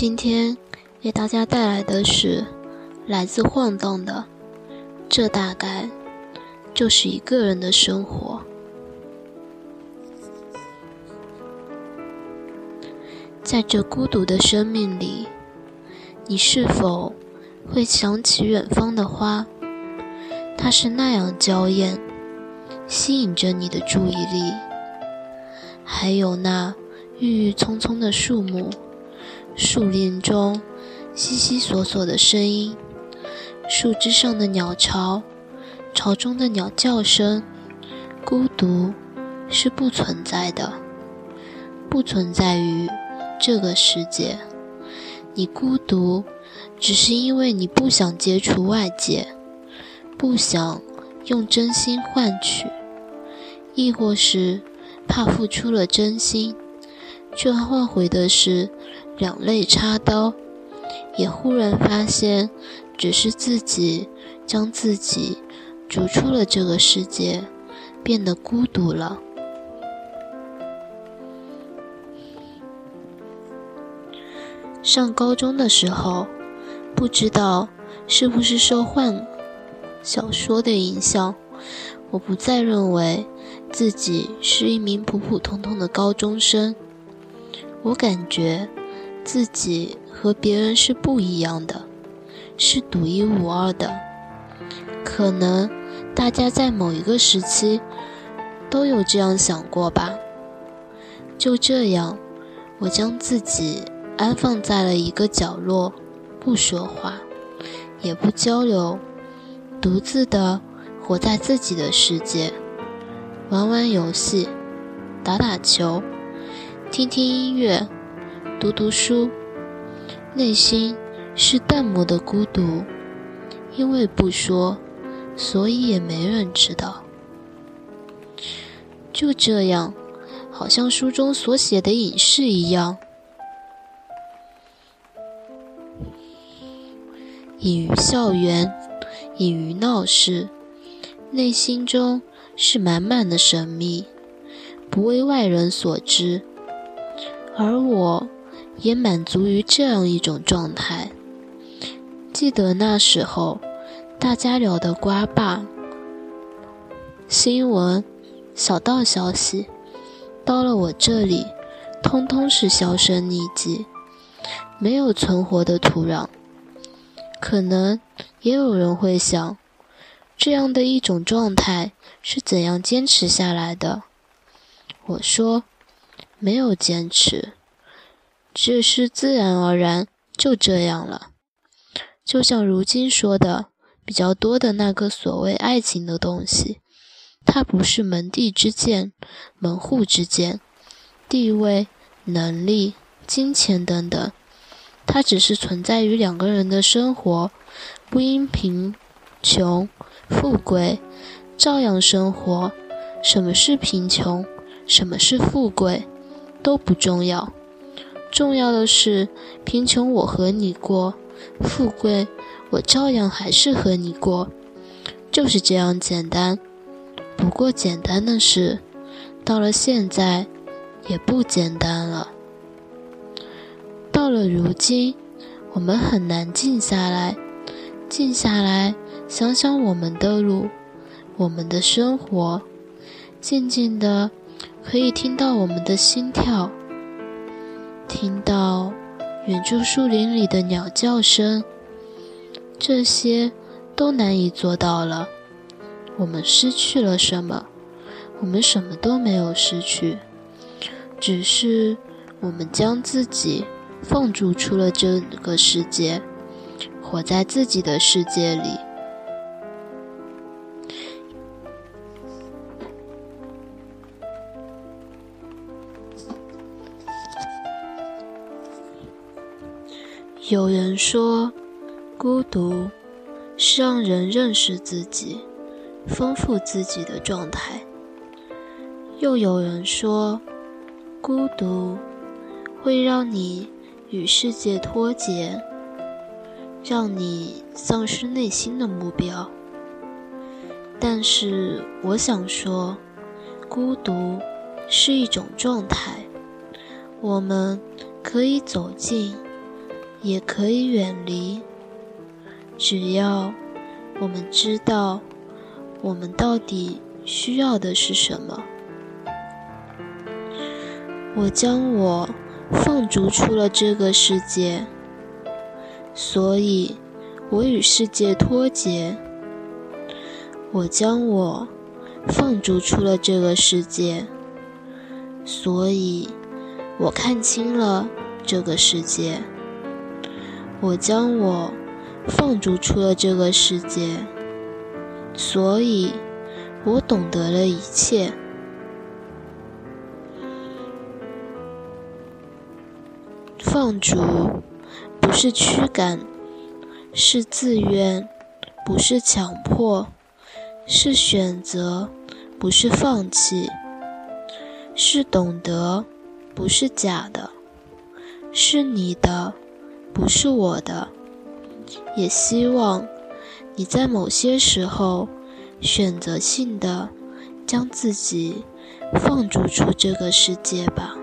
今天给大家带来的是来自晃荡的，这大概就是一个人的生活。在这孤独的生命里，你是否会想起远方的花？它是那样娇艳，吸引着你的注意力。还有那郁郁葱葱的树木，树林中悉悉索索的声音，树枝上的鸟巢，巢中的鸟叫声。孤独是不存在的，不存在于。这个世界，你孤独，只是因为你不想接触外界，不想用真心换取，亦或是怕付出了真心，却换回的是两肋插刀，也忽然发现，只是自己将自己逐出了这个世界，变得孤独了。上高中的时候，不知道是不是受幻小说的影响，我不再认为自己是一名普普通通的高中生。我感觉自己和别人是不一样的，是独一无二的。可能大家在某一个时期都有这样想过吧。就这样，我将自己。安放在了一个角落，不说话，也不交流，独自的活在自己的世界，玩玩游戏，打打球，听听音乐，读读书，内心是淡漠的孤独，因为不说，所以也没人知道。就这样，好像书中所写的隐士一样。隐于校园，隐于闹市，内心中是满满的神秘，不为外人所知。而我，也满足于这样一种状态。记得那时候，大家聊的瓜霸新闻、小道消息，到了我这里，通通是销声匿迹，没有存活的土壤。可能也有人会想，这样的一种状态是怎样坚持下来的？我说，没有坚持，这是自然而然就这样了。就像如今说的比较多的那个所谓爱情的东西，它不是门第之见、门户之见、地位、能力、金钱等等。它只是存在于两个人的生活，不因贫穷、富贵，照样生活。什么是贫穷，什么是富贵，都不重要。重要的是，贫穷我和你过，富贵我照样还是和你过，就是这样简单。不过简单的是，到了现在，也不简单了。到了如今，我们很难静下来，静下来想想我们的路，我们的生活，静静的可以听到我们的心跳，听到远处树林里的鸟叫声，这些都难以做到了。我们失去了什么？我们什么都没有失去，只是我们将自己。放逐出了这个世界，活在自己的世界里。有人说，孤独是让人认识自己、丰富自己的状态；又有人说，孤独会让你。与世界脱节，让你丧失内心的目标。但是，我想说，孤独是一种状态，我们可以走进，也可以远离。只要我们知道，我们到底需要的是什么。我将我放逐出了这个世界，所以我与世界脱节。我将我放逐出了这个世界，所以我看清了这个世界。我将我放逐出了这个世界，所以我懂得了一切。放逐不是驱赶，是自愿；不是强迫，是选择；不是放弃，是懂得；不是假的，是你的，不是我的。也希望你在某些时候选择性的将自己放逐出这个世界吧。